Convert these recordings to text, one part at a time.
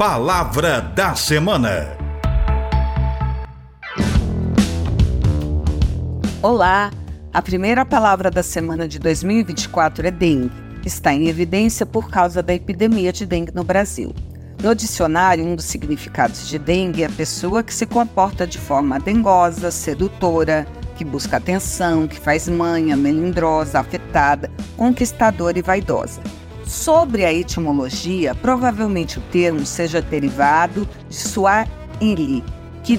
Palavra da Semana. Olá! A primeira palavra da semana de 2024 é dengue. Está em evidência por causa da epidemia de dengue no Brasil. No dicionário, um dos significados de dengue é a pessoa que se comporta de forma dengosa, sedutora, que busca atenção, que faz manha, melindrosa, afetada, conquistadora e vaidosa. Sobre a etimologia, provavelmente o termo seja derivado de Swahili,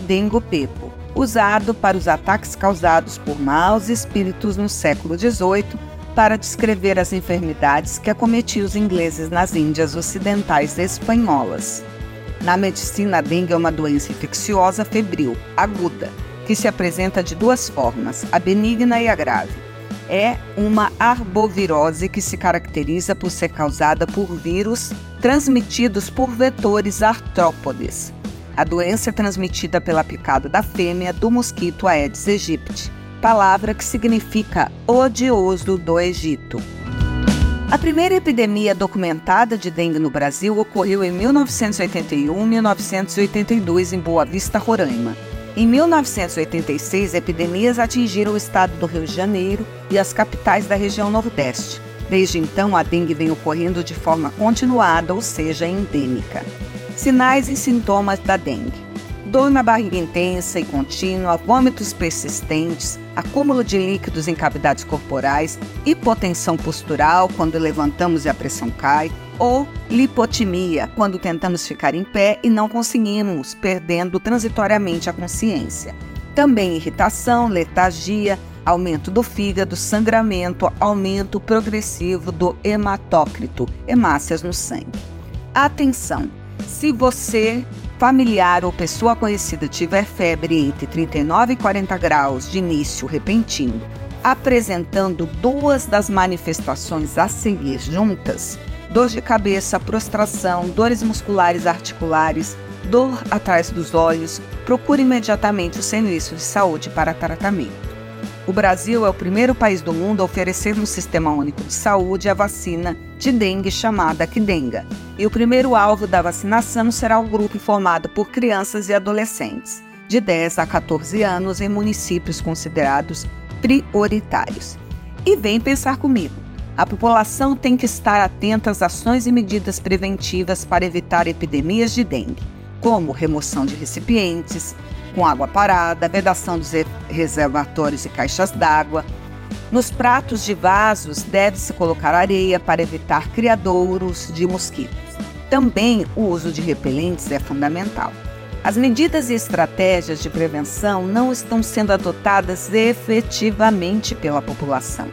dengo pepo, usado para os ataques causados por maus espíritos no século XVIII para descrever as enfermidades que acometiam os ingleses nas Índias Ocidentais espanholas. Na medicina, a dengue é uma doença infecciosa febril, aguda, que se apresenta de duas formas, a benigna e a grave é uma arbovirose que se caracteriza por ser causada por vírus transmitidos por vetores artrópodes. A doença é transmitida pela picada da fêmea do mosquito Aedes aegypti, palavra que significa odioso do Egito. A primeira epidemia documentada de dengue no Brasil ocorreu em 1981-1982 em Boa Vista, Roraima. Em 1986, epidemias atingiram o estado do Rio de Janeiro e as capitais da região Nordeste. Desde então, a dengue vem ocorrendo de forma continuada, ou seja, endêmica. Sinais e sintomas da dengue: dor na barriga intensa e contínua, vômitos persistentes, acúmulo de líquidos em cavidades corporais, hipotensão postural quando levantamos e a pressão cai, ou lipotimia quando tentamos ficar em pé e não conseguimos, perdendo transitoriamente a consciência. Também irritação, letargia, aumento do fígado, sangramento, aumento progressivo do hematócrito, hemácias no sangue. Atenção! Se você familiar ou pessoa conhecida tiver febre entre 39 e 40 graus de início repentino, apresentando duas das manifestações a seguir juntas, dor de cabeça, prostração, dores musculares articulares, dor atrás dos olhos, procure imediatamente o serviço de saúde para tratamento. O Brasil é o primeiro país do mundo a oferecer no Sistema Único de Saúde a vacina de dengue chamada Kidenga. E o primeiro alvo da vacinação será o grupo formado por crianças e adolescentes de 10 a 14 anos em municípios considerados prioritários. E vem pensar comigo. A população tem que estar atenta às ações e medidas preventivas para evitar epidemias de dengue, como remoção de recipientes, com água parada, vedação dos reservatórios e caixas d'água. Nos pratos de vasos deve-se colocar areia para evitar criadouros de mosquitos. Também o uso de repelentes é fundamental. As medidas e estratégias de prevenção não estão sendo adotadas efetivamente pela população.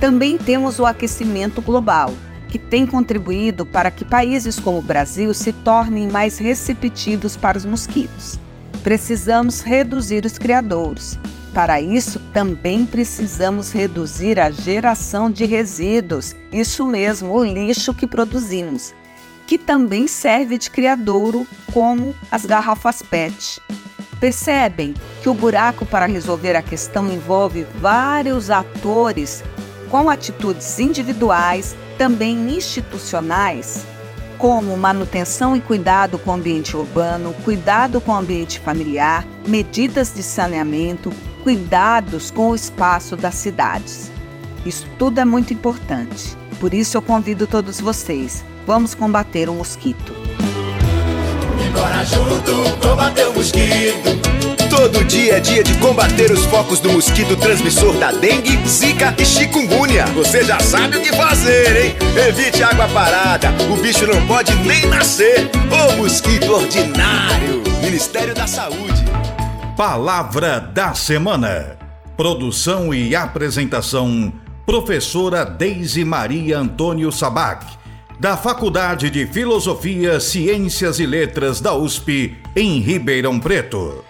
Também temos o aquecimento global, que tem contribuído para que países como o Brasil se tornem mais receptivos para os mosquitos precisamos reduzir os criadouros. Para isso, também precisamos reduzir a geração de resíduos, isso mesmo, o lixo que produzimos, que também serve de criadouro, como as garrafas PET. Percebem que o buraco para resolver a questão envolve vários atores com atitudes individuais, também institucionais como manutenção e cuidado com o ambiente urbano, cuidado com o ambiente familiar, medidas de saneamento, cuidados com o espaço das cidades. Isso tudo é muito importante. Por isso eu convido todos vocês. Vamos combater o mosquito. Bora junto combater o mosquito. Todo dia é dia de combater os focos do mosquito transmissor da dengue, zika e chikungunya. Você já sabe o que fazer, hein? Evite água parada, o bicho não pode nem nascer. Ô mosquito ordinário! Ministério da Saúde. Palavra da Semana. Produção e apresentação: Professora Deise Maria Antônio Sabac, da Faculdade de Filosofia, Ciências e Letras da USP, em Ribeirão Preto.